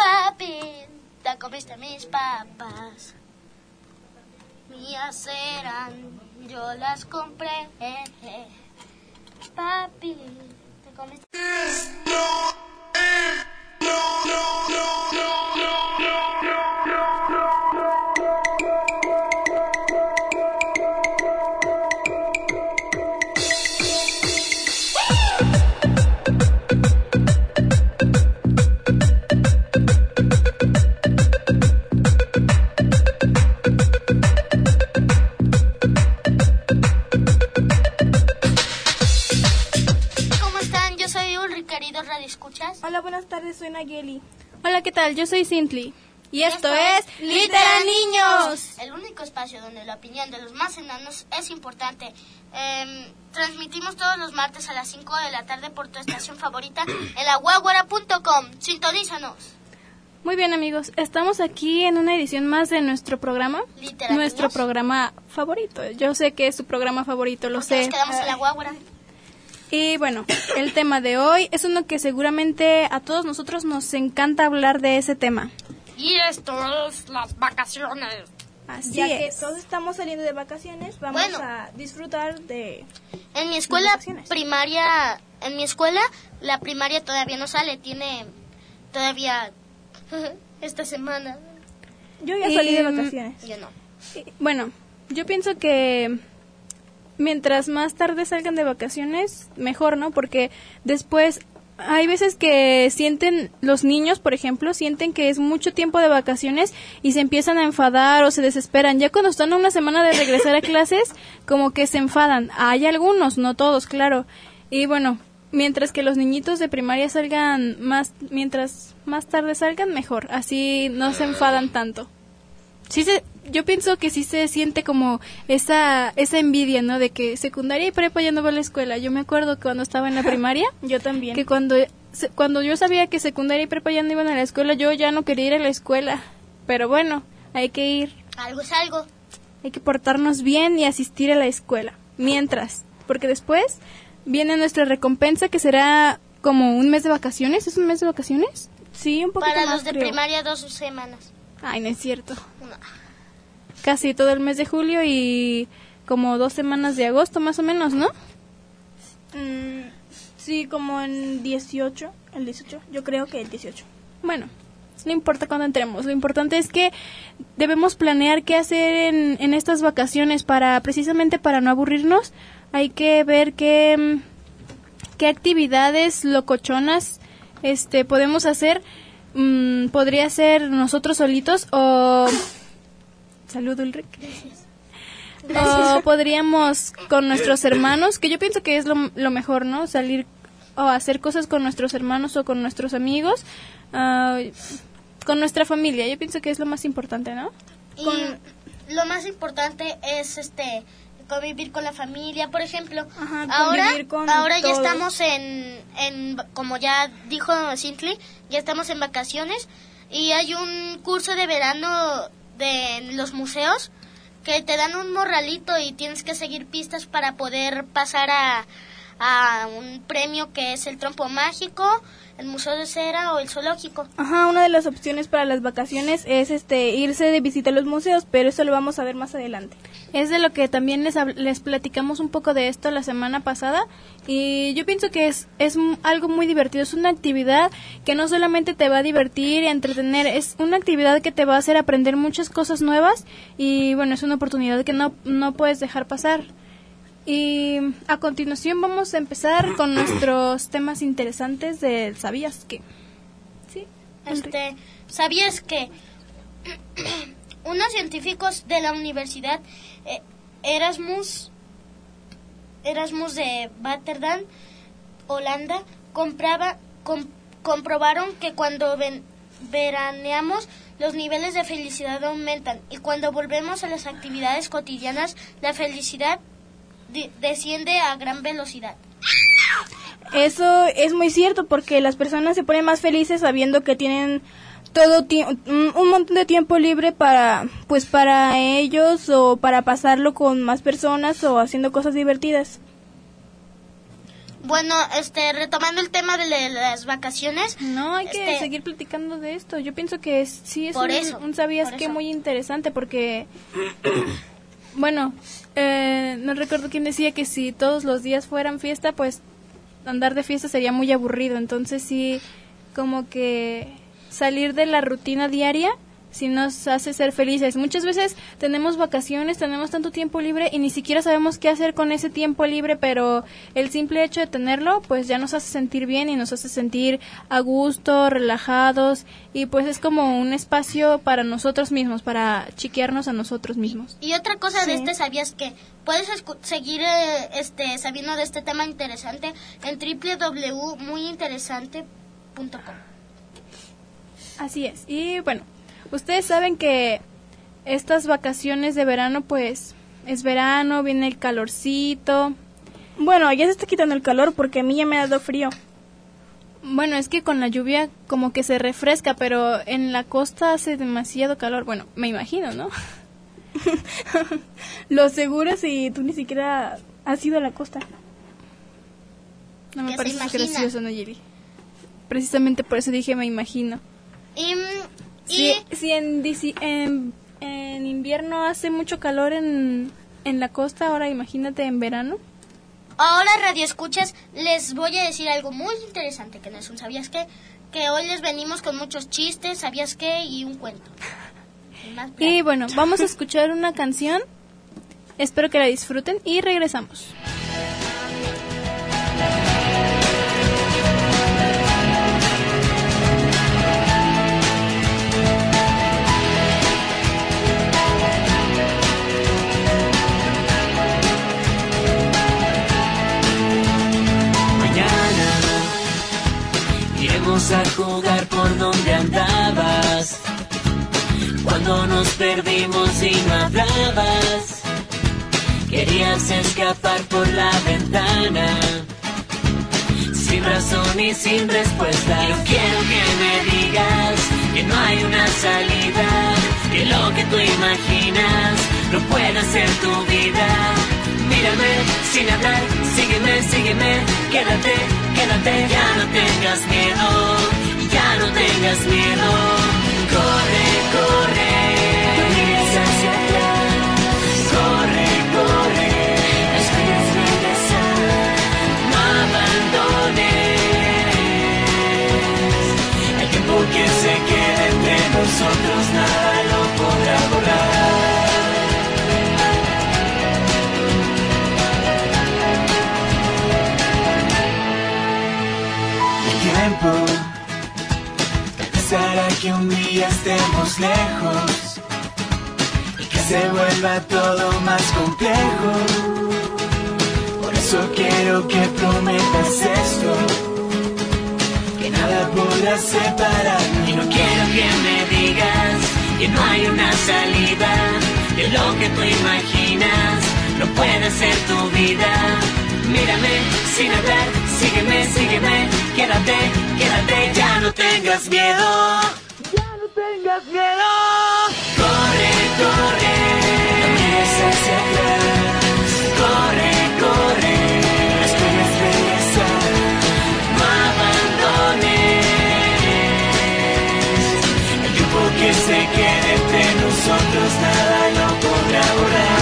Papi, te comiste mis papas. Mías eran, yo las compré. Papi, te comiste. ¿Cómo Hola, buenas tardes, soy Nayeli. Hola, ¿qué tal? Yo soy Cintly. Y esto es Litera Niños. El único espacio donde la opinión de los más enanos es importante. Em, transmitimos todos los martes a las 5 de la tarde por tu estación favorita en la guaguara.com. Sintonízanos. Muy bien, amigos. Estamos aquí en una edición más de nuestro programa. Nuestro programa favorito. Yo sé que es su programa favorito, lo Porque sé. Nos quedamos en la guaguara. Y bueno, el tema de hoy es uno que seguramente a todos nosotros nos encanta hablar de ese tema. Y esto es las vacaciones. Así Ya que es. todos estamos saliendo de vacaciones, vamos Bueno. a disfrutar de... En mi escuela primaria, en mi escuela la primaria todavía no sale, tiene todavía esta semana. Yo ya Y, salí de mm, vacaciones. Yo no. Bueno, yo pienso que mientras más tarde salgan de vacaciones, mejor, ¿no? Porque después hay veces que sienten los niños, por ejemplo, sienten que es mucho tiempo de vacaciones y se empiezan a enfadar o se desesperan. Ya cuando están a una semana de regresar a clases, como que se enfadan. Hay algunos, no todos, claro. Y bueno, mientras que los niñitos de primaria salgan más, mientras más tarde salgan, mejor. Así no se enfadan tanto sí se, yo pienso que sí se siente como esa, esa envidia, ¿no? De que secundaria y prepa ya no va a la escuela. Yo me acuerdo que cuando estaba en la primaria, Yo también. que cuando, cuando yo sabía que secundaria y prepa ya no iban a la escuela, yo ya no quería ir a la escuela. Pero bueno, hay que ir, Algo es algo. hay que portarnos bien y asistir a la escuela. Mientras, porque después viene nuestra recompensa que será como un mes de vacaciones. ¿Es un mes de vacaciones? Sí, un poquito Para más, los de creo. primaria dos semanas. Ay, no es cierto. No. Casi todo el mes de julio y como dos semanas de agosto más o menos, ¿no? Mm, sí, como en 18, el 18. Yo creo que el 18. Bueno, no importa cuándo entremos, lo importante es que debemos planear qué hacer en, en estas vacaciones para precisamente para no aburrirnos. Hay que ver qué, qué actividades locochonas este podemos hacer. Mm, podría ser nosotros solitos o Salud, Ulrich. O podríamos con nuestros hermanos, que yo pienso que es lo, lo mejor, ¿no? Salir o hacer cosas con nuestros hermanos o con nuestros amigos, ah, con nuestra familia. Yo pienso que es lo más importante, ¿no? Y lo más importante es este convivir con la familia, por ejemplo. Ajá, ahora ya estamos en, en como ya dijo Cintley, ya estamos en vacaciones y hay un curso de verano de los museos que te dan un morralito y tienes que seguir pistas para poder pasar a, a un premio que es el trompo mágico, el museo de cera o el zoológico. Ajá, una de las opciones para las vacaciones es este irse de visita a los museos, pero eso lo vamos a ver más adelante. Es de lo que también les, les platicamos un poco de esto la semana pasada y yo pienso que es, es algo muy divertido, es una actividad que no solamente te va a divertir y entretener, es una actividad que te va a hacer aprender muchas cosas nuevas y bueno, es una oportunidad que no, no puedes dejar pasar. Y a continuación vamos a empezar con nuestros temas interesantes de ¿Sabías qué? Sí. Este, ¿sabías que unos científicos de la Universidad eh, Erasmus Erasmus de Rotterdam, Holanda, compraba com- comprobaron que cuando veraneamos los niveles de felicidad aumentan y cuando volvemos a las actividades cotidianas la felicidad di- desciende a gran velocidad. Eso es muy cierto porque las personas se ponen más felices sabiendo que tienen todo un montón de tiempo libre para pues para ellos o para pasarlo con más personas o haciendo cosas divertidas. Bueno, este retomando el tema de la- las vacaciones, No, hay que Este- seguir platicando de esto. Yo pienso que es- sí es Por un, eso, un sabías por que eso. muy interesante porque, bueno, eh, no recuerdo quién decía que si todos los días fueran fiesta, pues andar de fiesta sería muy aburrido. Entonces sí, como que salir de la rutina diaria sí nos hace ser felices. Muchas veces tenemos vacaciones, tenemos tanto tiempo libre y ni siquiera sabemos qué hacer con ese tiempo libre, pero el simple hecho de tenerlo, pues ya nos hace sentir bien y nos hace sentir a gusto, relajados y pues es como un espacio para nosotros mismos, para chiquearnos a nosotros mismos. Y otra cosa de este, ¿sabías que puedes escu- seguir eh, este sabiendo de este tema interesante en www.muyinteresante.com? Así es. Y bueno, ustedes saben que estas vacaciones de verano, pues es verano, viene el calorcito. Bueno, ya se está quitando el calor porque a mí ya me ha dado frío. Bueno, es que con la lluvia como que se refresca, pero en la costa hace demasiado calor. Bueno, me imagino, ¿no? Lo seguro si tú ni siquiera has ido a la costa. No me parece gracioso, Nayeli. Precisamente por eso dije me imagino. Y, y Si, en, en, en invierno hace mucho calor en, en la costa, ahora imagínate en verano. ahora radio escuchas, les voy a decir algo muy interesante que no es un sabías qué, que hoy les venimos con muchos chistes, sabías qué y un cuento. Y Y bueno, vamos a escuchar una canción. Espero que la disfruten y regresamos. A jugar por donde andabas. Cuando nos perdimos y no hablabas, querías escapar por la ventana. Sin razón y sin respuesta. Yo quiero que me digas que no hay una salida, que lo que tú imaginas no puede ser tu vida. Mírame sin hablar, sígueme, sígueme, quédate, quédate, ya no tengas miedo, ya no tengas miedo. Corre, corre, corre, corre, no esperes regresar, no abandones. El tiempo que se quede entre nosotros que un día estemos lejos y que se vuelva todo más complejo. Por eso quiero que prometas esto, que nada podrá separarnos. Y no quiero que me digas que no hay una salida de lo que tú imaginas, no puede ser tu vida. Mírame sin hablar, sígueme, sígueme, quédate, quédate, ya no tengas miedo. Corre, corre, no mires hacia atrás. Corre, corre, no esperes regresar. No abandones. El tiempo que se quede entre nosotros nada lo podrá borrar.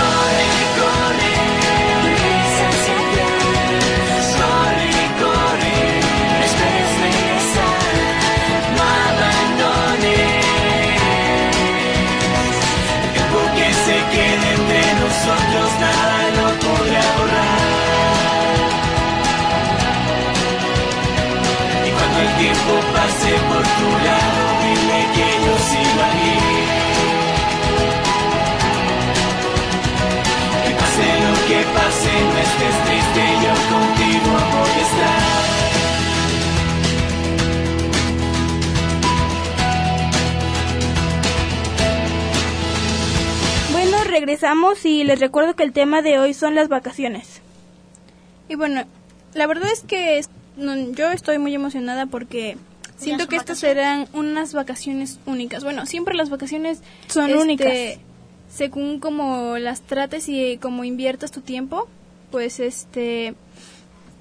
que pase lo que pase, no estés triste. Bueno, regresamos y les recuerdo que el tema de hoy son las vacaciones. Y bueno, la verdad es que yo estoy muy emocionada porque siento que estas serán unas vacaciones únicas. Bueno, siempre las vacaciones Son este, únicas. Según como las trates y como inviertas tu tiempo, pues este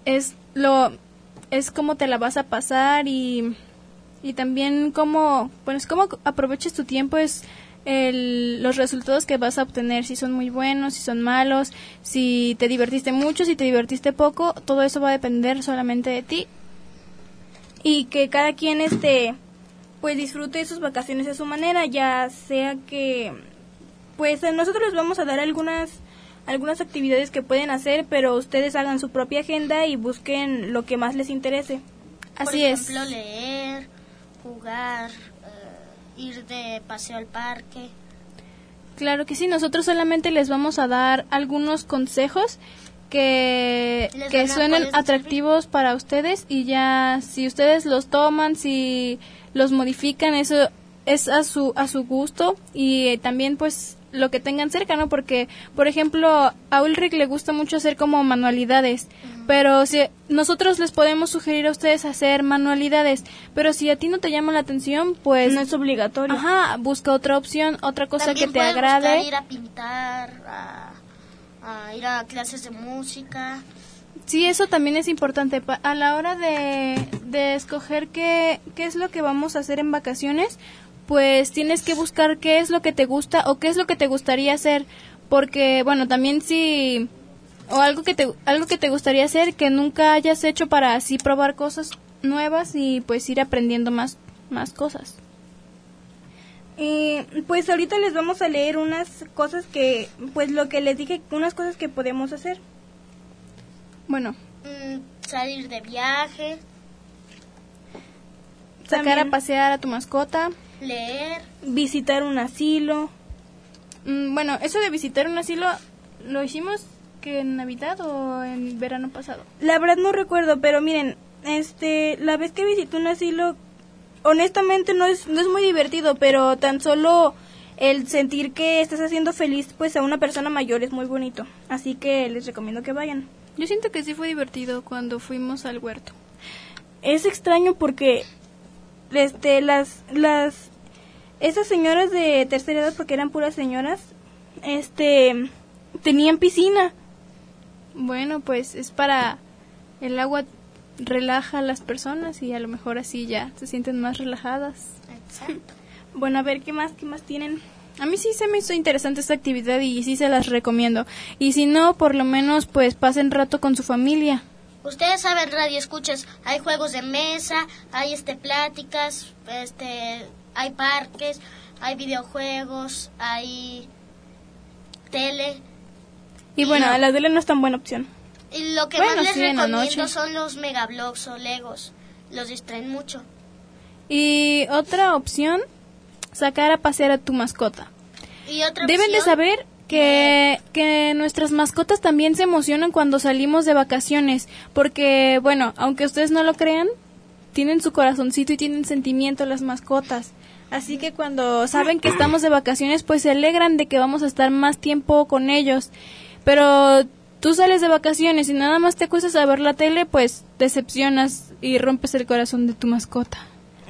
es lo es como te la vas a pasar y y también cómo pues cómo aproveches tu tiempo es el- los resultados que vas a obtener, si son muy buenos, si son malos, si te divertiste mucho, si te divertiste poco, todo eso va a depender solamente de ti. Y que cada quien este pues disfrute de sus vacaciones a su manera, ya sea que pues nosotros les vamos a dar algunas algunas actividades que pueden hacer, pero ustedes hagan su propia agenda y busquen lo que más les interese. Por Así ejemplo, es. leer, jugar, eh, ir de paseo al parque. Claro que sí, nosotros solamente les vamos a dar algunos consejos que, que suenen atractivos para ustedes y ya si ustedes los toman, si los modifican, eso es a su a su gusto y eh, también pues lo que tengan cerca, ¿no? Porque, por ejemplo, a Ulrich le gusta mucho hacer como manualidades, pero si nosotros les podemos sugerir a ustedes hacer manualidades, pero si a ti no te llama la atención, pues no es obligatorio. Ajá, busca otra opción, otra cosa También que te agrade. ir a pintar, a, a ir a clases de música. Sí, eso también es importante. A la hora de, de escoger qué, qué es lo que vamos a hacer en vacaciones, pues tienes que buscar qué es lo que te gusta o qué es lo que te gustaría hacer. Porque, bueno, también si... O algo que te, algo que te gustaría hacer que nunca hayas hecho para así probar cosas nuevas y pues ir aprendiendo más, más cosas. Y pues ahorita les vamos a leer unas cosas que, pues lo que les dije, unas cosas que podemos hacer. Bueno, Mm, salir de viaje, sacar También- a pasear a tu mascota. leer. Visitar un asilo. Mm, Bueno, eso de visitar un asilo lo hicimos que en Navidad o en verano pasado. La verdad no recuerdo, pero miren, este, la vez que visité un asilo, honestamente no es, no es muy divertido, pero tan solo el sentir que estás haciendo feliz pues a una persona mayor es muy bonito. Así que les recomiendo que vayan. Yo siento que sí fue divertido cuando fuimos al huerto. Es extraño porque este las las esas señoras de tercera edad porque eran puras señoras, este tenían piscina. Bueno, pues es para el agua relaja a las personas y a lo mejor así ya se sienten más relajadas. Exacto. Bueno, a ver qué más qué más tienen. A mí sí se me hizo interesante esta actividad y sí se las recomiendo. Y si no, por lo menos pues pasen rato con su familia. Ustedes saben, radio escuchas, hay juegos de mesa, hay este pláticas, este hay parques, hay videojuegos, hay tele. Y bueno, la tele no es tan buena opción. Lo que Bueno, más les sí, recomiendo son los megablogs o legos. Los distraen mucho. Y otra opción, sacar a pasear a tu mascota. Y otra Deben de saber que, que nuestras mascotas también se emocionan cuando salimos de vacaciones, porque, bueno, aunque ustedes no lo crean, tienen su corazoncito y tienen sentimiento las mascotas. Así que cuando saben que estamos de vacaciones, pues se alegran de que vamos a estar más tiempo con ellos. Pero tú sales de vacaciones y nada más te acuestas a ver la tele, pues decepcionas y rompes el corazón de tu mascota.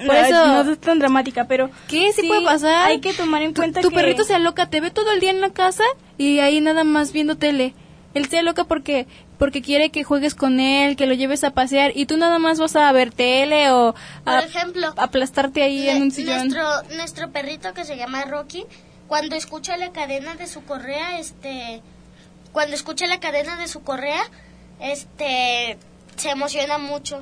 Por Ay, eso, no es tan dramática, pero ¿Qué? ¿Sí, Sí, puede pasar? hay que tomar en Tu- cuenta tu que- perrito se aloca, te ve todo el día en la casa y ahí nada más viendo tele. Él se aloca porque porque quiere que juegues con él, que lo lleves a pasear y tú nada más vas a ver tele o Por a ejemplo, aplastarte ahí en un sillón. Nuestro, nuestro perrito que se llama Rocky, cuando escucha la cadena de su correa, este, cuando escucha la cadena de su correa, este, se emociona mucho.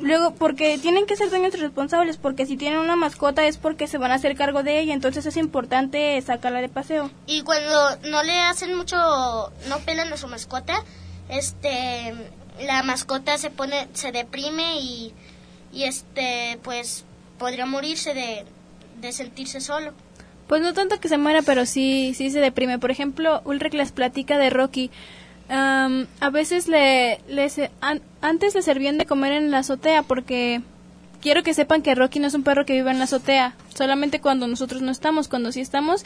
Luego, porque tienen que ser dueños responsables, porque si tienen una mascota es porque se van a hacer cargo de ella, entonces es importante sacarla de paseo. Y cuando no le hacen mucho, no pelan a su mascota, este, la mascota se pone, se deprime y, y este, pues, podría morirse de, de sentirse solo. Pues no tanto que se muera, pero sí sí se deprime. Por ejemplo, Ulrich les platica de Rocky. Am, a veces le, le se- an- antes le servían de comer en la azotea porque quiero que sepan que Rocky no es un perro que vive en la azotea. Solamente cuando nosotros no estamos, cuando sí estamos,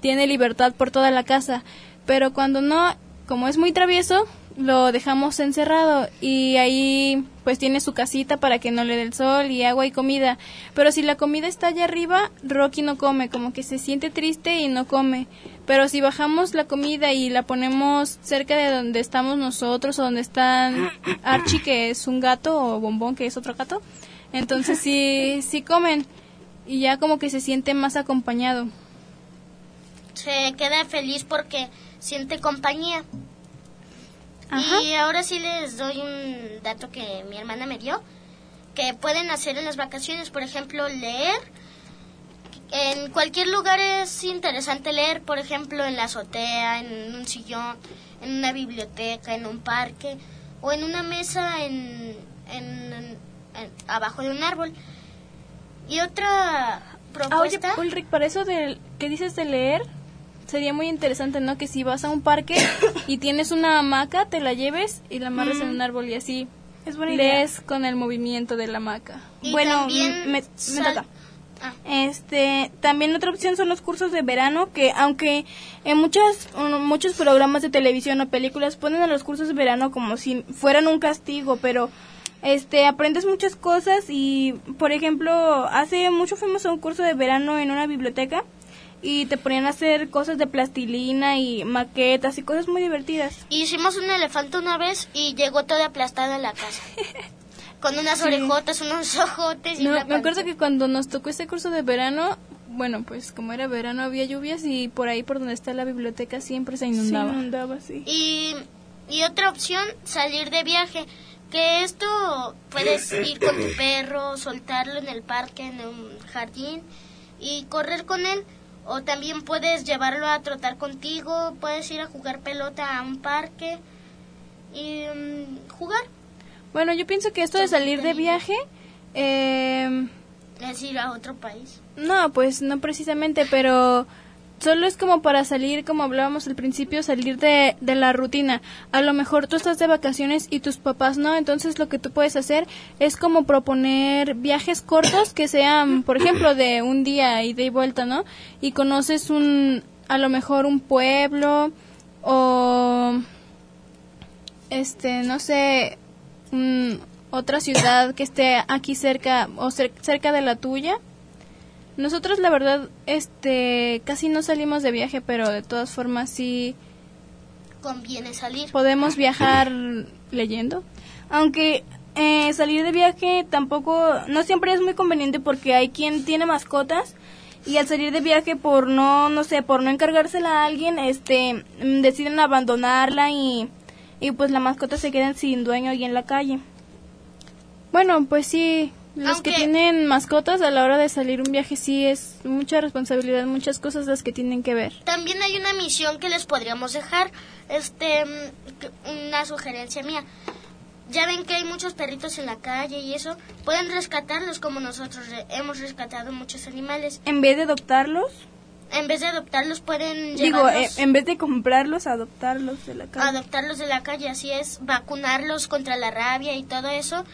tiene libertad por toda la casa. Pero cuando no, como es muy travieso, lo dejamos encerrado y ahí pues tiene su casita para que no le dé el sol y agua y comida. Pero si la comida está allá arriba, Rocky no come, como que se siente triste y no come. Pero si bajamos la comida y la ponemos cerca de donde estamos nosotros o donde están Archie, que es un gato, o Bombón, que es otro gato, entonces sí, sí comen y ya como que se siente más acompañado. Se queda feliz porque siente compañía. Ajá. Y ahora sí les doy un dato que mi hermana me dio, que pueden hacer en las vacaciones, por ejemplo, leer. En cualquier lugar es interesante leer, por ejemplo, en la azotea, en un sillón, en una biblioteca, en un parque o en una mesa en, en- en- abajo de un árbol. Y otra Ah, oye, propuesta... Ulrich, para eso de, que dices de leer, sería muy interesante, ¿no? Que si vas a un parque y tienes una hamaca, te la lleves y la amarres en un árbol y así Es buena idea. lees con el movimiento de la hamaca. y bueno, me- me toca. Ah. Este, también otra opción son los cursos de verano, que aunque en muchas, muchos programas de televisión o películas ponen a los cursos de verano como si fueran un castigo, pero este, aprendes muchas cosas y, por ejemplo, hace mucho fuimos a un curso de verano en una biblioteca y te ponían a hacer cosas de plastilina y maquetas y cosas muy divertidas. Hicimos un elefante una vez y llegó todo aplastado en la casa. Con unas orejotas, unos ojotes y No, una me acuerdo que cuando nos tocó este curso de verano, bueno, pues como era verano había lluvias y por ahí por donde está la biblioteca siempre se inundaba. Sí, inundaba, sí. Y, y otra opción, salir de viaje. Que esto puedes ir con tu perro, soltarlo en el parque, en un jardín y correr con él. O también puedes llevarlo a trotar contigo, puedes ir a jugar pelota a un parque y mm, jugar. Bueno, yo pienso que esto de salir de viaje, eh, Es ir a otro país. no, pues no precisamente, pero solo es como para salir, como hablábamos al principio, salir de, de la rutina. A lo mejor tú estás de vacaciones y tus papás no, entonces lo que tú puedes hacer es como proponer viajes cortos que sean, por ejemplo, de un día y de vuelta, ¿no? Y conoces un, a lo mejor un pueblo o, este, no sé, otra ciudad que esté aquí cerca o cer- cerca de la tuya. Nosotros la verdad este casi no salimos de viaje, pero de todas formas sí Conviene salir. podemos viajar leyendo. Aunque eh, salir de viaje tampoco, no siempre es muy conveniente porque hay quien tiene mascotas y al salir de viaje por no, no sé, por no encargársela a alguien, este, deciden abandonarla y, y pues la mascota se queda sin dueño y en la calle. Bueno, pues sí, los que Aunque- tienen mascotas a la hora de salir un viaje sí es mucha responsabilidad, muchas cosas las que tienen que ver. También hay una misión que les podríamos dejar, este, mm, que- una sugerencia mía. Ya ven que hay muchos perritos en la calle y eso, pueden rescatarlos como nosotros hemos rescatado muchos animales. En vez de adoptarlos, En vez de adoptarlos pueden digo, eh, llevarlos, en vez de comprarlos, adoptarlos de la calle. adoptarlos de la calle, así es, vacunarlos contra la rabia y todo eso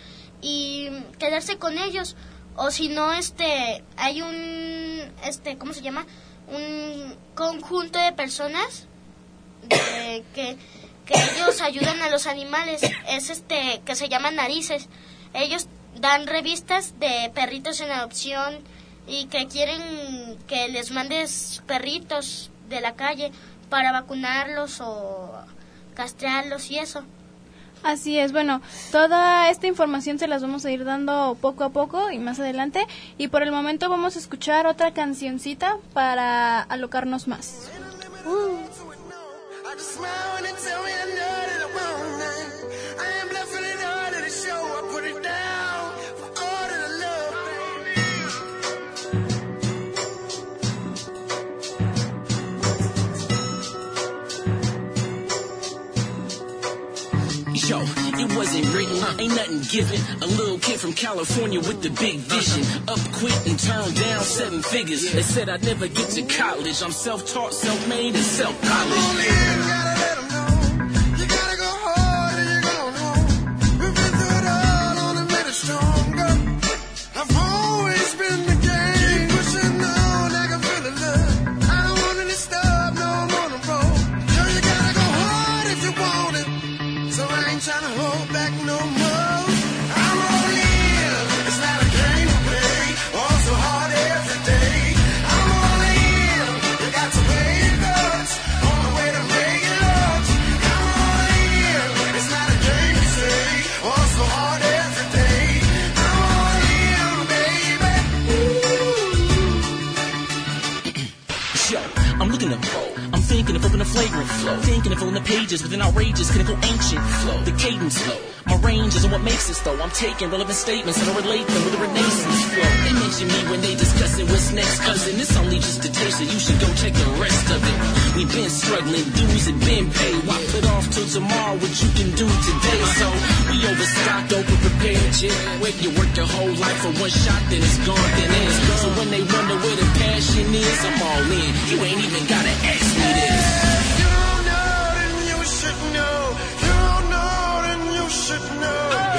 y quedarse con ellos. O si no, este, hay un, este, ¿cómo se llama? Un conjunto de personas de- que, que ellos ayudan a los animales. Es este, que se llaman narices. Ellos dan revistas de perritos en adopción y que quieren que les mandes perritos de la calle para vacunarlos o castrarlos y eso. Así es, bueno, toda esta información se las vamos a ir dando poco a poco y más adelante. Y por el momento vamos a escuchar otra cancioncita para alocarnos más. Ain't nothing given. A little kid from California with the big vision. Up quit and turned down seven figures. They said I'd never get to college. I'm self-taught, self-made, and self-polished. Only you gotta Thinking of filling the pages with an outrageous, clinical ancient flow. The cadence flow. My range isn't what makes this though. I'm taking relevant statements and I relate them with a renaissance flow. They mention me when they discussing what's next, cousin. It's only just a taste, so you should go check the rest of it. We've been struggling, dues have been paid. Why put off till tomorrow what you can do today? So we overstocked, over prepared, yeah. Where you work your whole life for one shot, then it's gone, then it's gone. So when they wonder where the passion is, I'm all in. You ain't even gotta ask me this. Know. You know, then you should know.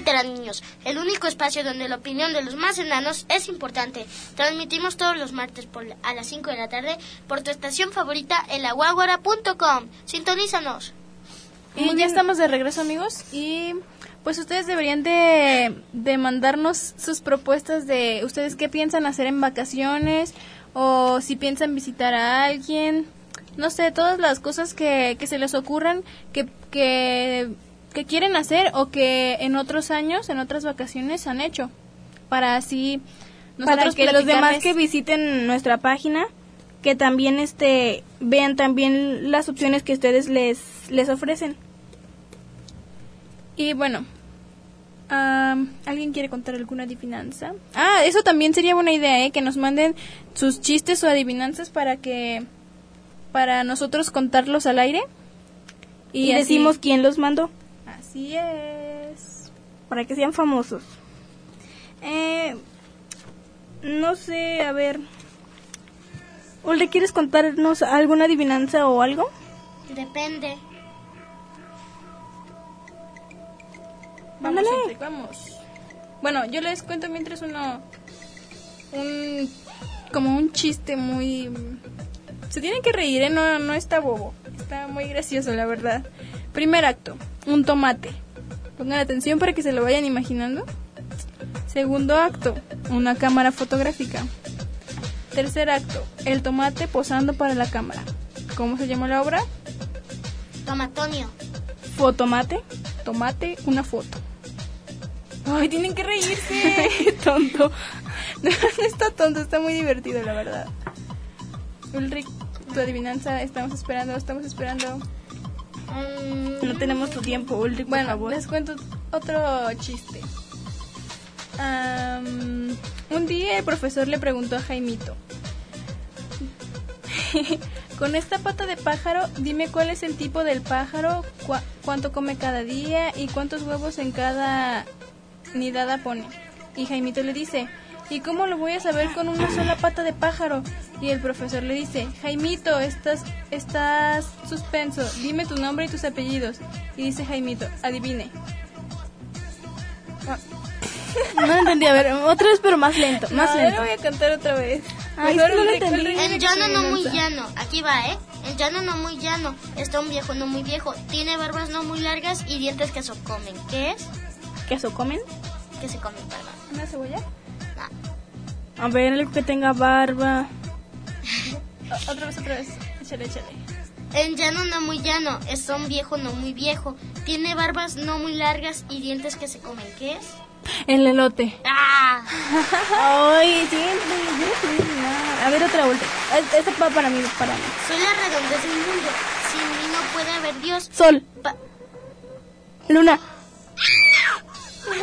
Literal Niños, el único espacio donde la opinión de los más enanos es importante. Transmitimos todos los martes por, la- a las 5 de la tarde por tu estación favorita, elaguaguara.com. Sintonízanos. Y ya estamos de regreso, amigos. Y pues ustedes deberían de, de mandarnos sus propuestas de ustedes qué piensan hacer en vacaciones o si piensan visitar a alguien. No sé, todas las cosas que, que se les ocurran que, que, que quieren hacer o que en otros años, en otras vacaciones han hecho. Para así para nosotros que los demás que visiten nuestra página que también este vean también las opciones que ustedes les les ofrecen Y bueno, ¿alguien quiere contar alguna adivinanza? Ah, eso también sería buena idea, ¿eh? Que nos manden sus chistes o adivinanzas para que... para nosotros contarlos al aire. y, decimos quién los mandó Así es. para que sean famosos eh, no sé a ver Ulde, ¿quieres contarnos alguna adivinanza o algo? Depende. Vamos. Cinti, vamos. Bueno, yo les cuento mientras uno... Un... como un chiste muy... Se tienen que reír, ¿eh? No, no está bobo. Está muy gracioso, la verdad. Primer acto, un tomate. Pongan atención para que se lo vayan imaginando. Segundo acto, una cámara fotográfica. Tercer acto, el tomate posando para la cámara. ¿Cómo se llama la obra? Tomatonio. Fotomate. Tomate, una foto. Ay, tienen que reírse. tonto. No, no está tonto, está muy divertido, la verdad. Ulrich, tu adivinanza, estamos esperando, estamos esperando. Mm, No tenemos tu tiempo, Ulrich, por Bueno, favor. les cuento otro chiste. Am, un día el profesor le preguntó a Jaimito. Con esta pata de pájaro, dime cuál es el tipo del pájaro, cuánto come cada día y cuántos huevos en cada nidada pone. Y Jaimito le dice, ¿y cómo lo voy a saber con una sola pata de pájaro? Y el profesor le dice, Jaimito, estás, estás suspenso, dime tu nombre y tus apellidos. Y dice Jaimito, adivine. No lo entendí, a ver, otra vez pero más lento, más No, yo lento. lo voy a cantar otra vez. Ay, Mejor es que no lo entendí. En llano que no muy llano, aquí va, ¿eh? En llano no muy llano, está un viejo no muy viejo, tiene barbas no muy largas y dientes que se comen. ¿Qué es? ¿Queso comen? Que se comen, perdón. ¿Una cebolla? A ver, algo que tenga barba. Otra vez, otra vez. Échale, échale. En llano no muy llano, está un viejo no muy viejo, tiene barbas no muy largas y dientes que se comen. ¿Qué es? El elote. ¡Ah! Ay, nada. A ver, otra vuelta. Es- Esta va para mí, para mí. Soy la redondez del mundo, sin mí no puede haber Dios. Sol, Pa- luna.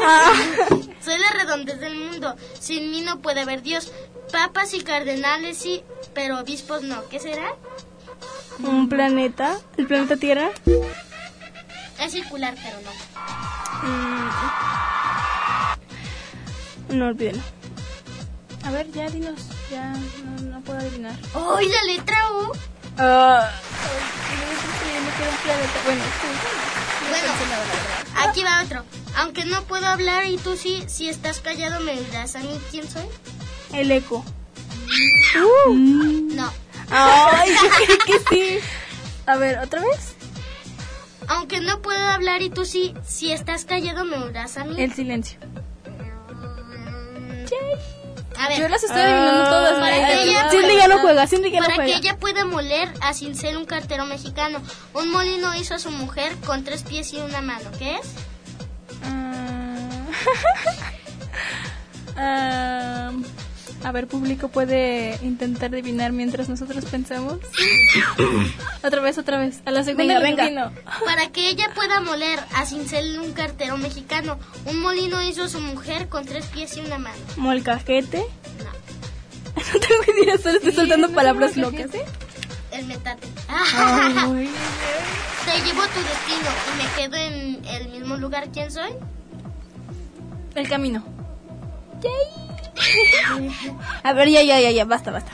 Ah, Soy la redondez del mundo, sin mí no puede haber Dios. Papas y cardenales sí, pero obispos no. ¿Qué será? un planeta. El planeta Tierra. Es circular, pero no. No olvídelo. A ver, ya dinos. Ya no, no puedo adivinar. ¡Uy, la letra U! Ay, me queda un planeta. Bueno, sí. Bueno, aquí va otro. Aunque no puedo hablar y tú sí, si estás callado me dirás a mí quién soy. El eco. No. Ay, yo creí que sí. A ver, ¿otra vez? Aunque no puedo hablar y tú sí, si estás callado me dirás a mí. El silencio. A ver. Yo las estoy adivinando todas. para María. que ella- Cindy ya no juega, Cindy ya no Para que juega. ella pueda moler a sin ser un cartero mexicano. Un molino hizo a su mujer con tres pies y una mano. ¿Qué es? Ah, a ver, público puede intentar adivinar mientras nosotros pensamos. otra vez, otra vez. A la segunda Venga, venga. Para que ella pueda moler a sin ser un cartero mexicano. Un molino hizo a su mujer con tres pies y una mano. Molcajete. No. No tengo idea, solo estoy soltando palabras ¿no? locas. El metate. Ay, Te llevo a tu destino y me quedo en el mismo lugar. ¿Quién soy? el camino. A ver, ya, ya, ya, ya, basta, basta.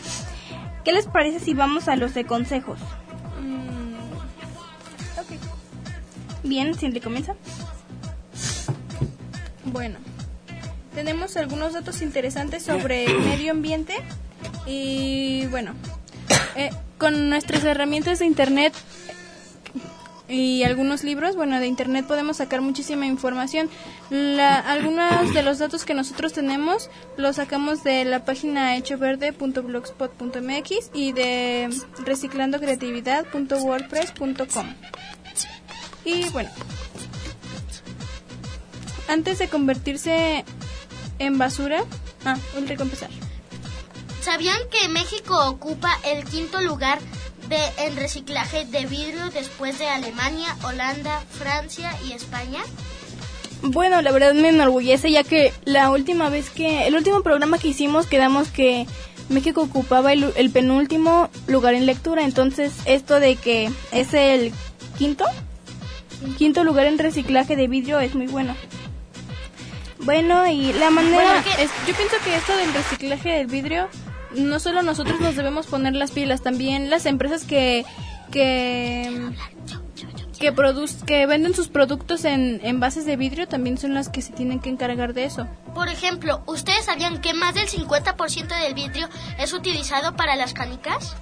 ¿Qué les parece si vamos a los de consejos? Mm, Bien, Cindy comienza. Bueno, tenemos algunos datos interesantes sobre el medio ambiente y bueno, eh, con nuestras herramientas de internet y algunos libros, bueno, de internet podemos sacar muchísima información. La, algunos de los datos que nosotros tenemos los sacamos de la página hechoverde.blogspot.mx y de reciclandocreatividad.wordpress.com. Y bueno, antes de convertirse en basura, ah, Ulrico empezar. ¿Sabían que México ocupa el quinto lugar de, en reciclaje de vidrio después de Alemania, Holanda, Francia y España? Bueno, la verdad me enorgullece ya que la última vez que, el último programa que hicimos quedamos que México ocupaba el, el penúltimo lugar en lectura, entonces esto de que es el quinto, quinto lugar en reciclaje de vidrio es muy bueno. Bueno, y la manera... Bueno, es- yo pienso que esto del reciclaje del vidrio, no solo nosotros nos debemos poner las pilas, también las empresas que que que, que venden sus productos en envases de vidrio también son las que se tienen que encargar de eso. Por ejemplo, ¿ustedes sabían que más del 50% del vidrio es utilizado para las canicas?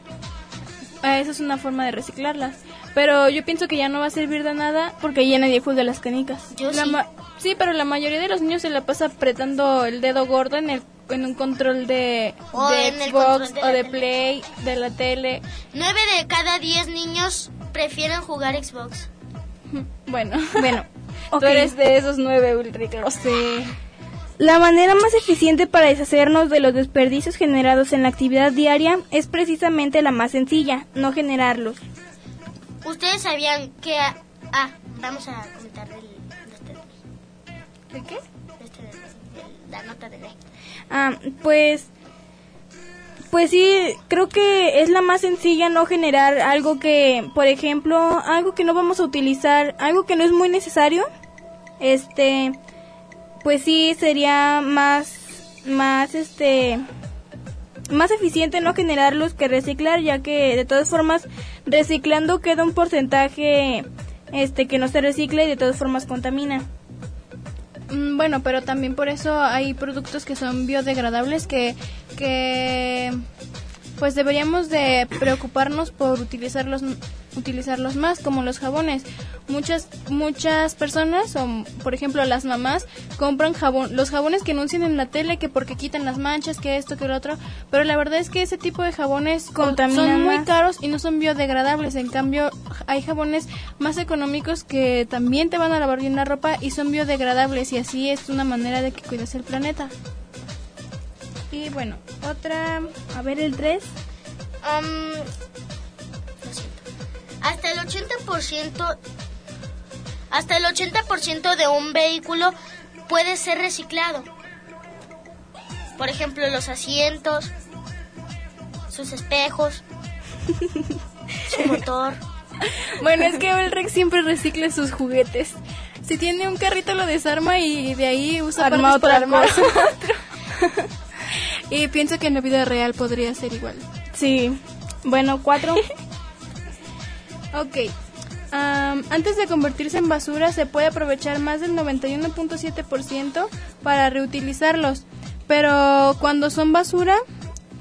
Ah, Esa es una forma de reciclarlas. Pero yo pienso que ya no va a servir de nada Porque ya nadie juega las canicas. Yo La sí. sí, pero la mayoría de los niños se la pasa apretando el dedo gordo en, el, en un control de, O de en el Xbox control de o de tele. Play, de la tele. Nueve de cada diez niños prefieren jugar Xbox. Bueno, Bueno, ok. tú eres de esos nueve, Ulrich, lo sé. La manera más eficiente para deshacernos de los desperdicios generados en la actividad diaria es precisamente la más sencilla, no generarlos. ¿Ustedes sabían que... Ah, vamos a comentar del, de este- ¿De qué? este- la nota de ley. Ah, pues, pues sí, creo que es la más sencilla no generar algo que, por ejemplo, algo que no vamos a utilizar, algo que no es muy necesario. Este, pues sí sería más, más, este, más eficiente no generarlos que reciclar, ya que de todas formas reciclando queda un porcentaje, este, que no se recicla y de todas formas contamina. Mm, Bueno, pero también por eso hay productos que son biodegradables que, que pues deberíamos de preocuparnos por utilizarlos utilizarlos más como los jabones. Muchas muchas personas o por ejemplo las mamás compran jabón los jabones que anuncian en la tele que porque quitan las manchas, que esto, que lo otro, pero la verdad es que ese tipo de jabones son muy caros y no son biodegradables. En cambio, hay jabones más económicos que también te van a lavar bien la ropa y son biodegradables y así es una manera de que cuides el planeta. Y bueno, otra... A ver el 3. Am, lo siento. Hasta el 80% hasta el 80% de un vehículo puede ser reciclado. Por ejemplo, los asientos, sus espejos, su motor. Bueno, es que Ulrich siempre recicla sus juguetes. Si tiene un carrito lo desarma y de ahí usa Arma partes para armar otro. Y pienso que en la vida real podría ser igual. Sí. Bueno, cuatro. Ok. Am, antes de convertirse en basura se puede aprovechar más del 91.7% para reutilizarlos, pero cuando son basura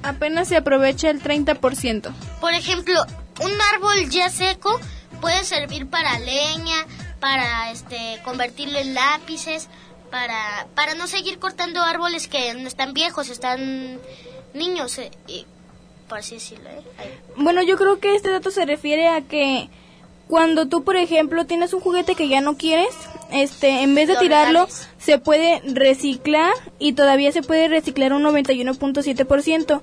apenas se aprovecha el 30%. Por ejemplo, un árbol ya seco puede servir para leña, para este convertirlo en lápices, para para no seguir cortando árboles que no están viejos, están niños, eh, y, por así decirlo. ¿eh? Bueno, yo creo que este dato se refiere a que cuando tú, por ejemplo, tienes un juguete que ya no quieres, este, en vez de Lo tirarlo, se puede reciclar y todavía se puede reciclar un 91.7%.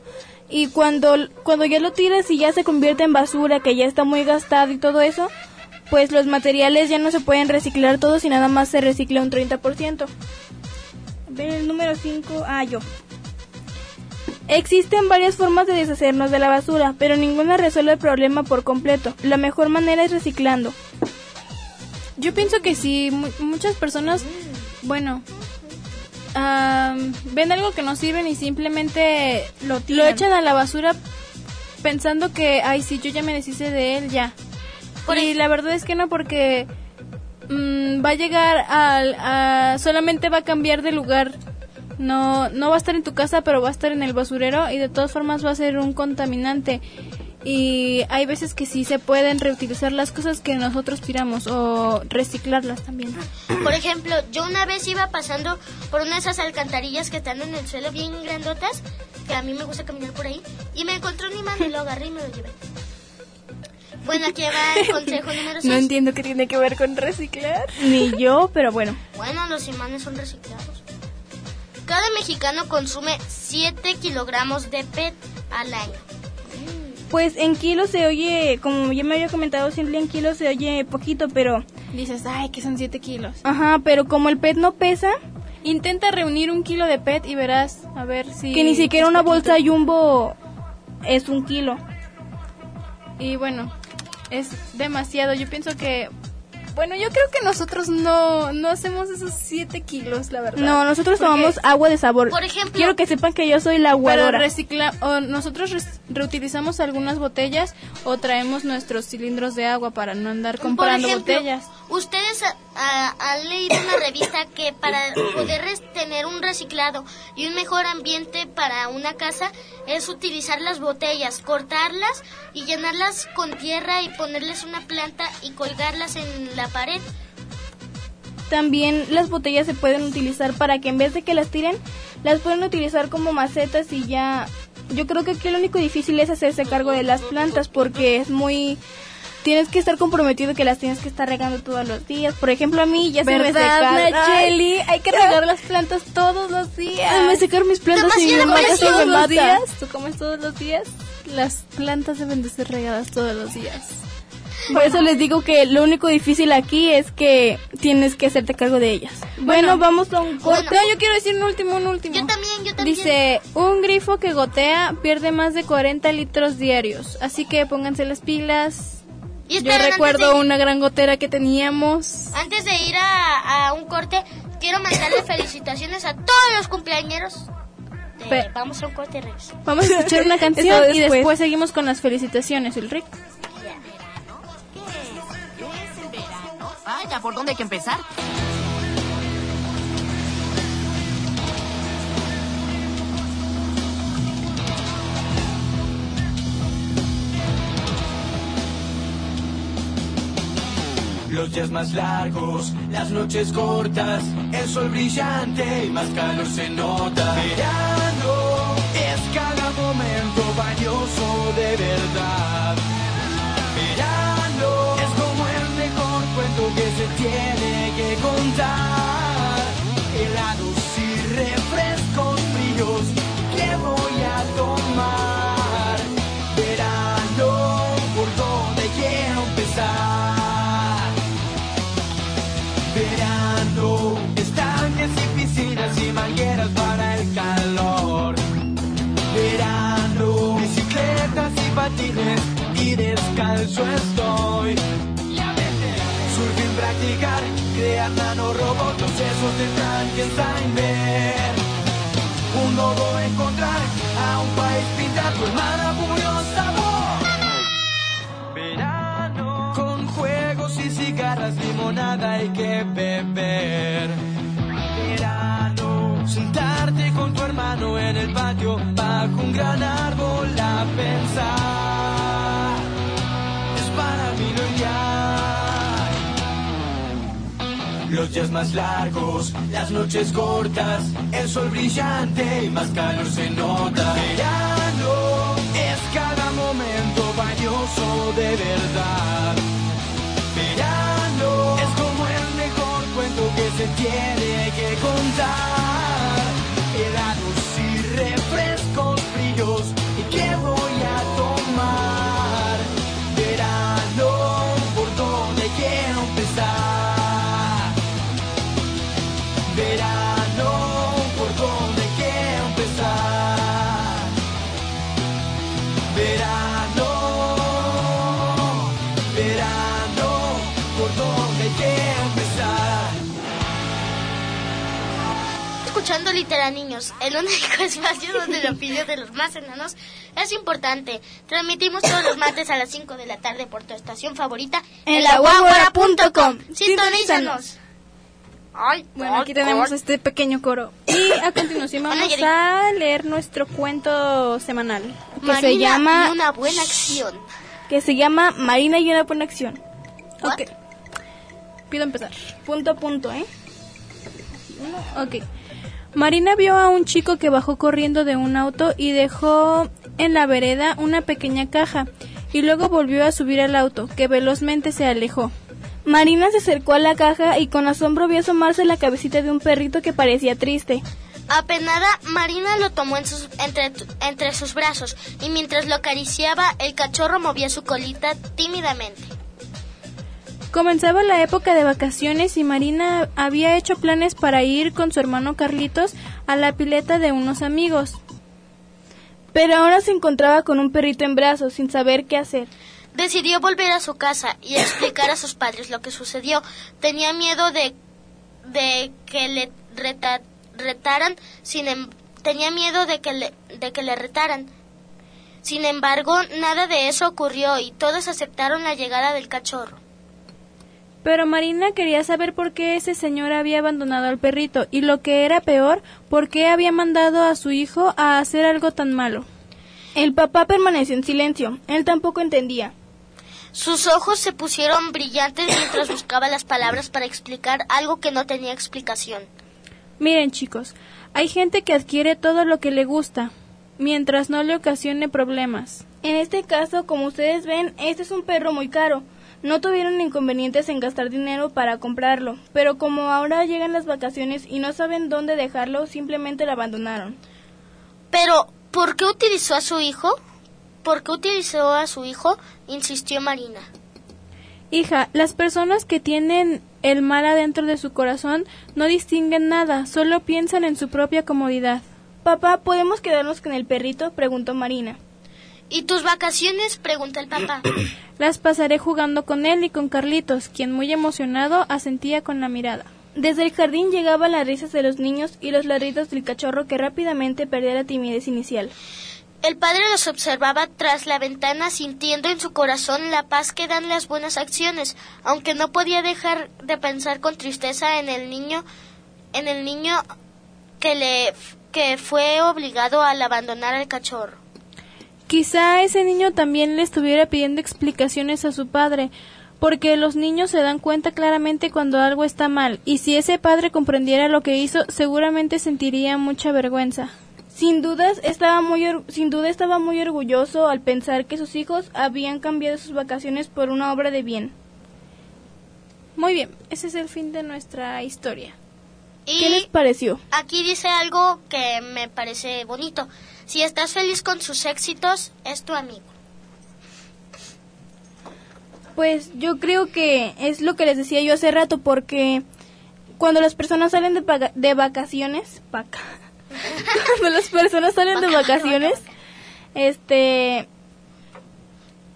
Y cuando, cuando ya lo tiras y ya se convierte en basura, que ya está muy gastado y todo eso, pues los materiales ya no se pueden reciclar todos y nada más se recicla un 30%. A ver, el número 5, ah, yo. Existen varias formas de deshacernos de la basura, pero ninguna resuelve el problema por completo. La mejor manera es reciclando. Yo pienso que si muchas personas, bueno, ven algo que no sirven y simplemente Lo lo echan a la basura pensando que, ay, sí, yo ya me deshice de él, ya. Por y la verdad es que no, porque mm, va a llegar al, a, solamente va a cambiar de lugar. No, no va a estar en tu casa, pero va a estar en el basurero y de todas formas va a ser un contaminante. Y hay veces que sí se pueden reutilizar las cosas que nosotros tiramos o reciclarlas también. Por ejemplo, yo una vez iba pasando por una de esas alcantarillas que están en el suelo bien grandotas, que a mí me gusta caminar por ahí, y me encontré un imán y lo agarré y me lo llevé. Bueno, aquí va el consejo número 6. No entiendo qué tiene que ver con reciclar. Ni yo, pero bueno. Bueno, los imanes son reciclados. Cada mexicano consume 7 kilogramos de PET al año. Pues en kilos se oye, como ya me había comentado, siempre en kilos se oye poquito, pero... Dices, ay, que son 7 kilos. Ajá, pero como el PET no pesa, Intenta reunir un kilo de PET y verás, a ver si... que ni siquiera una poquito. bolsa jumbo es un kilo. Y bueno, es demasiado. Yo pienso que... Bueno, yo creo que nosotros no, no hacemos esos 7 kilos, la verdad. No, nosotros Porque- tomamos agua de sabor. Por ejemplo- Quiero que sepan que yo soy la Pero aguadora. recicla o nosotros reutilizamos algunas botellas o traemos nuestros cilindros de agua para no andar comprando Por ejemplo, botellas. Ustedes han leído en la revista que para poder tener un reciclado y un mejor ambiente para una casa es utilizar las botellas, cortarlas y llenarlas con tierra y ponerles una planta y colgarlas en la pared. También las botellas se pueden utilizar para que en vez de que las tiren, las pueden utilizar como macetas y ya... Yo creo que aquí lo único difícil es hacerse cargo de las plantas porque es muy... Tienes que estar comprometido que las tienes que estar regando todos los días. Por ejemplo, a mí ya se me ¿Verdad, secaron. Nacheli? Hay que regar las plantas todos los días. ay, me secar mis plantas y mamá casi presión. me todos los mata. días. ¿Tú comes todos los días? Las plantas deben de ser regadas todos los días. Por eso les digo que lo único difícil aquí es que tienes que hacerte cargo de ellas. Bueno, vamos a un corte. No, yo quiero decir un último, un último. Yo también, yo también. Dice, un grifo que gotea pierde más de 40 litros diarios. Así que pónganse las pilas. Y Yo recuerdo de- una gran gotera que teníamos. Antes de ir a, a un corte, quiero mandarle felicitaciones a todos los cumpleañeros. de- vamos a un corte regresamos. Vamos a escuchar una canción y después. después seguimos con las felicitaciones, Ulrich. Vaya, ¿por dónde hay que empezar? Los días más largos, las noches cortas, el sol brillante y más calor se nota. Verano es cada momento valioso de verdad. Verano es como el mejor cuento que se tiene que contar. Y descalzo estoy. surfing practicar, crear nanorobots, los sesos de Frankenstein ver. Un nodo encontrar, a un país pintar, tu hermana murió. Verano, con juegos y cigarras, limonada hay que beber. Verano, sentarte con tu hermano en el patio, bajo un gran árbol a pensar. Los días más largos, las noches cortas, el sol brillante y más calor se nota. Verano es cada momento valioso de verdad. Verano es como el mejor cuento que se tiene que contar. Escuchando Litera Niños, el único espacio donde la opinión de los más enanos es importante. Transmitimos todos los martes a las 5 de la tarde por tu estación favorita En la guaguara.com. Sintonízanos. Ay, Bueno, aquí tenemos este pequeño coro. Y a continuación vamos a leer nuestro cuento semanal. que Marina se llama- y una buena acción. que se llama Marina y una buena acción. What? Ok. Pido empezar. Punto a punto, ¿eh? Ok. Marina vio a un chico que bajó corriendo de un auto y dejó en la vereda una pequeña caja y luego volvió a subir al auto, que velozmente se alejó. Marina se acercó a la caja y con asombro vio asomarse la cabecita de un perrito que parecía triste. Apenada, Marina lo tomó entre sus brazos y mientras lo acariciaba, el cachorro movía su colita tímidamente. Comenzaba la época de vacaciones y Marina había hecho planes para ir con su hermano Carlitos a la pileta de unos amigos. Pero ahora se encontraba con un perrito en brazos sin saber qué hacer. Decidió volver a su casa y explicar a sus padres lo que sucedió. Tenía miedo de, de que le reta- retaran, em- tenía miedo de que, le, de que le retaran. Sin embargo, nada de eso ocurrió y todos aceptaron la llegada del cachorro. Pero Marina quería saber por qué ese señor había abandonado al perrito y lo que era peor, por qué había mandado a su hijo a hacer algo tan malo. El papá permaneció en silencio. Él tampoco entendía. Sus ojos se pusieron brillantes mientras buscaba las palabras para explicar algo que no tenía explicación. Miren chicos, hay gente que adquiere todo lo que le gusta, mientras no le ocasione problemas. En este caso, como ustedes ven, este es un perro muy caro. No tuvieron inconvenientes en gastar dinero para comprarlo, pero como ahora llegan las vacaciones y no saben dónde dejarlo, simplemente lo abandonaron. Pero, ¿por qué utilizó a su hijo? ¿Por qué utilizó a su hijo? insistió Marina. Hija, las personas que tienen el mal adentro de su corazón no distinguen nada, solo piensan en su propia comodidad. Papá, ¿podemos quedarnos con el perrito? preguntó Marina. ¿Y tus vacaciones? preguntó el papá. Las pasaré jugando con él y con Carlitos, quien muy emocionado asentía con la mirada. Desde el jardín llegaban las risas de los niños y los ladridos del cachorro que rápidamente perdía la timidez inicial. El padre los observaba tras la ventana sintiendo en su corazón la paz que dan las buenas acciones, aunque no podía dejar de pensar con tristeza en el niño, en el niño que le que fue obligado al abandonar al cachorro. Quizá ese niño también le estuviera pidiendo explicaciones a su padre, porque los niños se dan cuenta claramente cuando algo está mal, y si ese padre comprendiera lo que hizo, seguramente sentiría mucha vergüenza. Sin dudas estaba muy sin duda estaba muy orgulloso al pensar que sus hijos habían cambiado sus vacaciones por una obra de bien. Muy bien, ese es el fin de nuestra historia. Y ¿Qué les pareció? aquí dice algo que me parece bonito. Si estás feliz con sus éxitos, es tu amigo. Pues yo creo que es lo que les decía yo hace rato porque cuando las personas salen de, paga- de vacaciones, vaca. cuando las personas salen de vacaciones, este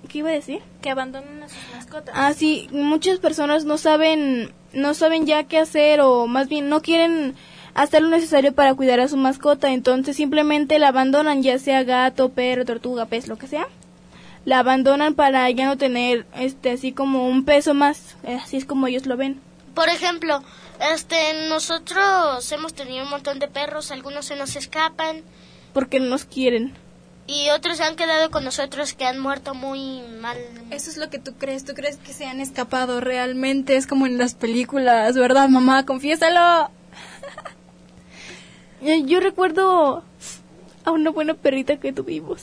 ¿qué iba a decir? Que abandonan a sus mascotas. Ah, sí, muchas personas no saben, no saben ya qué hacer o más bien no quieren hacer lo necesario para cuidar a su mascota, entonces simplemente la abandonan, ya sea gato, perro, tortuga, pez, lo que sea. La abandonan para ya no tener este así como un peso más, eh, así es como ellos lo ven. Por ejemplo, este, nosotros hemos tenido un montón de perros, algunos se nos escapan Porque no nos quieren. y otros han quedado con nosotros que han muerto muy mal. Eso es lo que tú crees. ¿Tú crees que se han escapado realmente? Es como en las películas, ¿verdad, mamá? Confiésalo. Eh, Yo recuerdo a una buena perrita que tuvimos.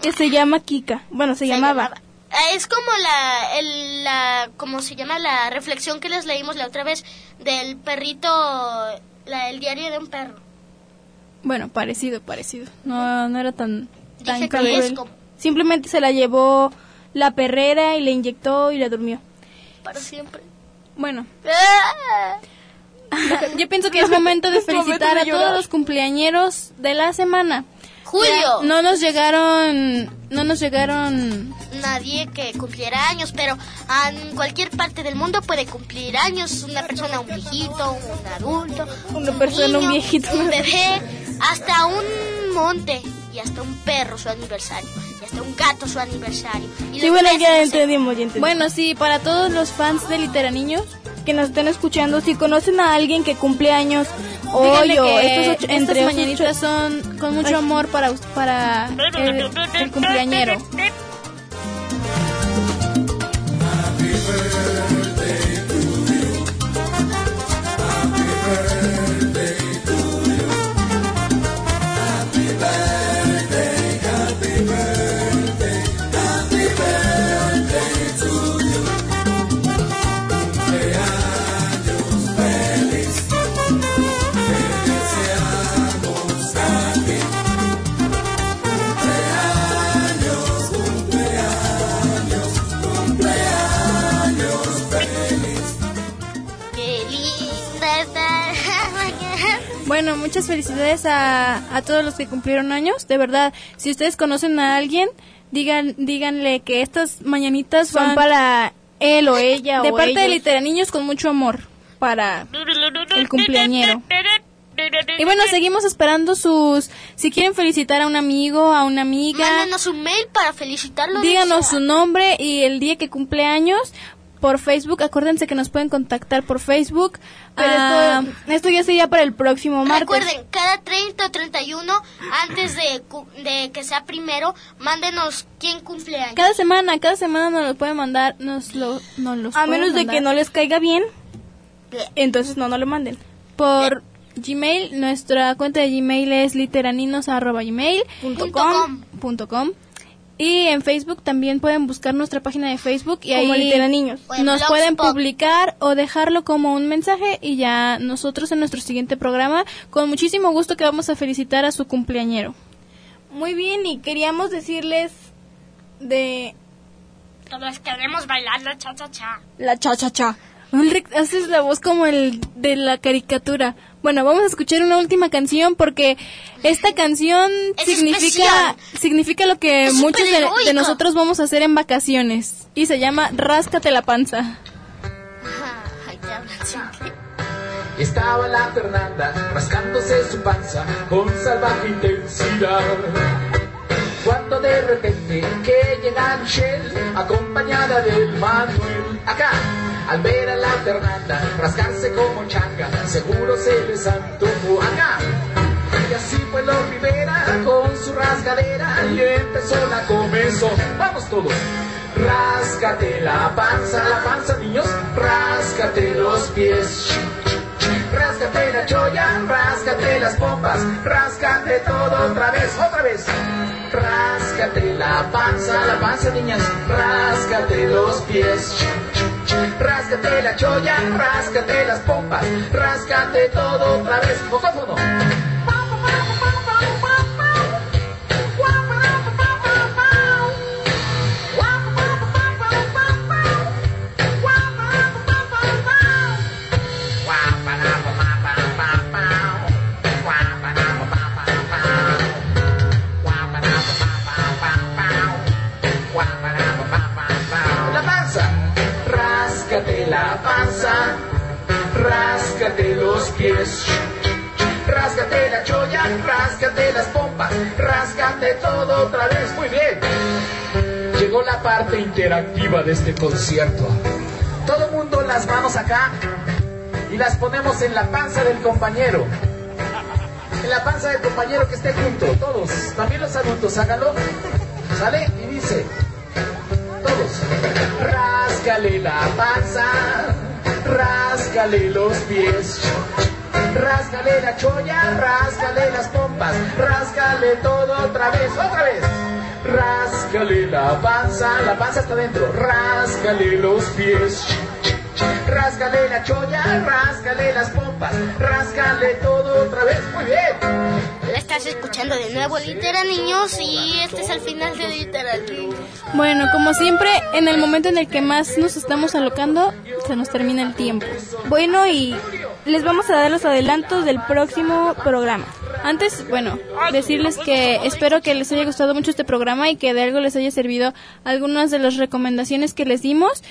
Que se llama Kika. Bueno, se, Se llamaba. llamaba. Ah, Es como la, el, la, ¿cómo se llama? La reflexión que les leímos la otra vez del perrito, la, el diario de un perro. Bueno, parecido, parecido. No, no era tan, tan cruel. como Simplemente se la llevó la perrera y le inyectó y la durmió. para siempre. Bueno, Ah. Yo pienso que es momento de momento felicitar de a todos los cumpleañeros de la semana. Julio. No nos llegaron, no nos llegaron Nadie que cumpliera años, pero en cualquier parte del mundo puede cumplir años. Una persona, un viejito, un adulto, Una persona, un viejito. un bebé, hasta un monte y hasta un perro su aniversario y hasta un gato su aniversario. Y Sí, bueno, ya entendimos, ya entendimos. Bueno, sí, para todos los fans de Literaniños, que nos estén escuchando, si conocen a alguien que cumple años hoy o estos ocho- estas entre mañanitas son con mucho amor para, para el, el cumpleañero. Felicidades a, a todos los que cumplieron años. De verdad, si ustedes conocen a alguien, digan, díganle que estas mañanitas son van para él o ella de o parte de ellos. Literaniños con mucho amor para el cumpleañero. Y bueno, seguimos esperando sus... Si quieren felicitar a un amigo, a una amiga, Mándenos un mail para felicitarlo. díganos su nombre y el día que cumple años por Facebook. Acuérdense que nos pueden contactar por Facebook. Pero Ah, esto, esto ya sería para el próximo martes. Recuerden, cada 30 o 31, antes de, cu- de que sea primero, mándenos quién cumple años. cada semana, cada semana nos lo pueden mandar, nos lo, nos los a menos de que no les caiga bien, entonces no, no lo manden. por Gmail. Nuestra cuenta de Gmail es literaninos@gmail.com. Y en Facebook también pueden buscar nuestra página de Facebook y Como ahí en nos pueden publicar o dejarlo como un mensaje y ya nosotros en nuestro siguiente programa con muchísimo gusto que vamos a felicitar a su cumpleañero. Muy bien, y queríamos decirles de Todos queremos bailar la cha-cha-cha. La cha cha cha. Ulrich, haces la voz como el de la caricatura. Bueno, vamos a escuchar una última canción porque esta canción Es significa especial. significa lo que Es muchos de, nosotros vamos a hacer en vacaciones y se llama Ráscate la panza. Estaba la Fernanda rascándose su panza con salvaje intensidad. Cuando de repente que llega Michelle acompañada del Manuel. Acá, al ver a la Fernanda rascarse como changa, seguro se les antojó. Acá, y así fue lo Rivera con su rasgadera y empezó la comezón. Vamos todos. Ráscate la panza, la panza niños, ráscate los pies. Ráscate la cholla, ráscate las pompas, ráscate todo otra vez, otra vez. Ráscate la panza, la panza niñas, ráscate los pies. Ráscate la cholla, ráscate las pompas, ráscate todo otra vez. Mocófono. Ráscate las pompas, ráscate todo otra vez. Muy bien. Llegó la parte interactiva de este concierto. Todo mundo las manos acá y las ponemos en la panza del compañero. En la panza del compañero que esté junto, todos, también los adultos, háganlo. ¿Sale? Y dice, todos, ráscale la panza, ráscale los pies. Ráscale la cholla, ráscale las pompas, ráscale todo otra vez, otra vez. Ráscale la panza, la panza está dentro, ráscale los pies. Ráscale la cholla, ráscale las pompas, ráscale todo otra vez, muy bien. La estás escuchando de nuevo, Litera Niños, y este es el final de Litera. Bueno, como siempre, en el momento en el que más nos estamos alocando, se nos termina el tiempo. Bueno, y les vamos a dar los adelantos del próximo programa. Antes, bueno, decirles que espero que les haya gustado mucho este programa y que de algo les haya servido algunas de las recomendaciones que les dimos.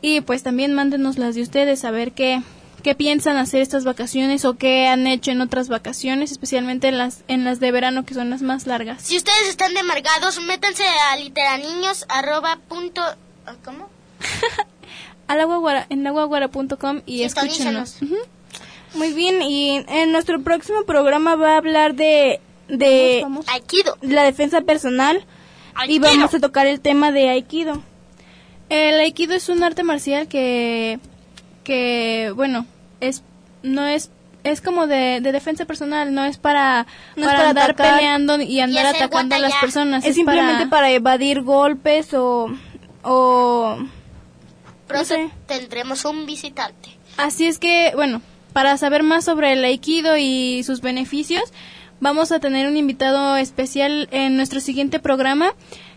Y pues también mándenos las de ustedes, a ver qué, qué piensan hacer estas vacaciones o qué han hecho en otras vacaciones, especialmente en las, en las de verano que son las más largas. Si ustedes están demargados, métanse a literaniños arroba punto... ¿Cómo? Aguaguara, en aguaguara.com y escúchenos. Muy bien, y en nuestro próximo programa va a hablar de, de Aikido. la defensa personal y vamos a tocar el tema de Aikido. El aikido es un arte marcial que, que bueno, es no es es como de, de defensa personal, no es para, No es para para andar atacar. peleando y andar atacando a las personas. Es simplemente para... evadir golpes o, o Pronto sé. tendremos un visitante. Así es que, bueno, para saber más sobre el aikido y sus beneficios, vamos a tener un invitado especial en nuestro siguiente programa.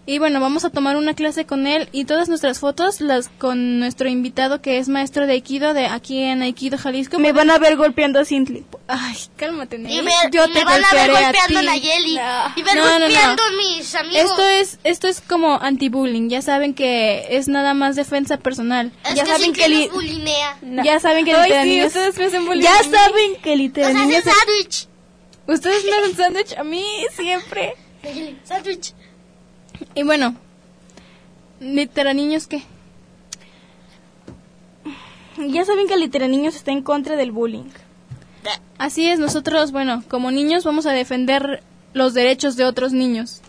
Y bueno, vamos a tomar una clase con él y todas nuestras fotos las con nuestro invitado que es maestro de aikido de aquí en Aikido Jalisco. me van a ver golpeando a Sintli. Ay, cálmate, Y Ney. ver, Yo me te van a ver a golpeando a ti. Nayeli. No. Y ver No, no, no. golpeando a mis amigos. Esto es esto es como anti-bullying. Ya saben que es nada más defensa personal. Es ya que saben que li- nos bulinea. ya saben que Ay, literal sí, ustedes me hacen bullying Ya a saben que Nos literal hacen niños- sándwich. Ustedes me hacen sándwich a mí siempre. Nayeli, Sándwich. Y bueno, literal niños qué? Ya saben que Litera Niños está en contra del bullying. Así es, nosotros, bueno, como niños vamos a defender los derechos de otros niños.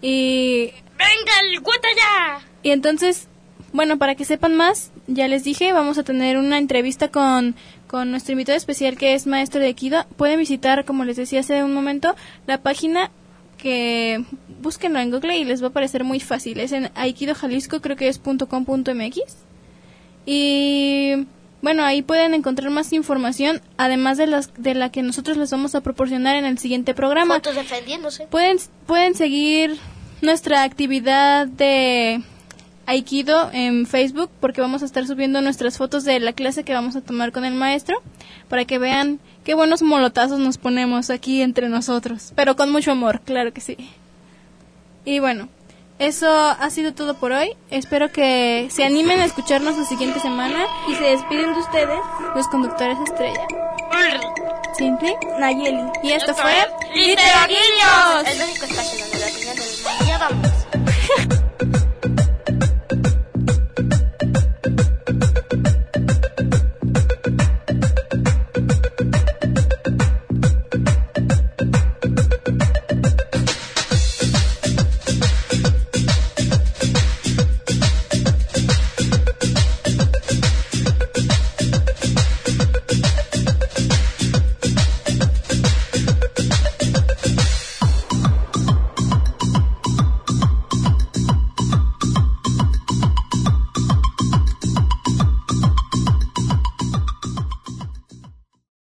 Y ¡Venga, el guata ya! Y entonces, bueno, para que sepan más, ya les dije, vamos a tener una entrevista con, con nuestro invitado especial que es maestro de Aikido. Pueden visitar, como les decía hace un momento, la página que búsquenlo en Google y les va a parecer muy fácil. Es en Aikido Jalisco, creo que es .com.mx. Y bueno, ahí pueden encontrar más información, además de, las, de la que nosotros les vamos a proporcionar en el siguiente programa. Fotos defendiéndose. Pueden, pueden seguir nuestra actividad de Aikido en Facebook porque vamos a estar subiendo nuestras fotos de la clase que vamos a tomar con el maestro para que vean qué buenos molotazos nos ponemos aquí entre nosotros, pero con mucho amor, claro que sí. Y bueno, eso ha sido todo por hoy. Espero que se animen a escucharnos la siguiente semana Y se despiden de ustedes, los conductores estrella. Simple. Nayeli. Y esto fue ¡Literaguillos! El único espacio donde la opinión del mundo. Ya vamos.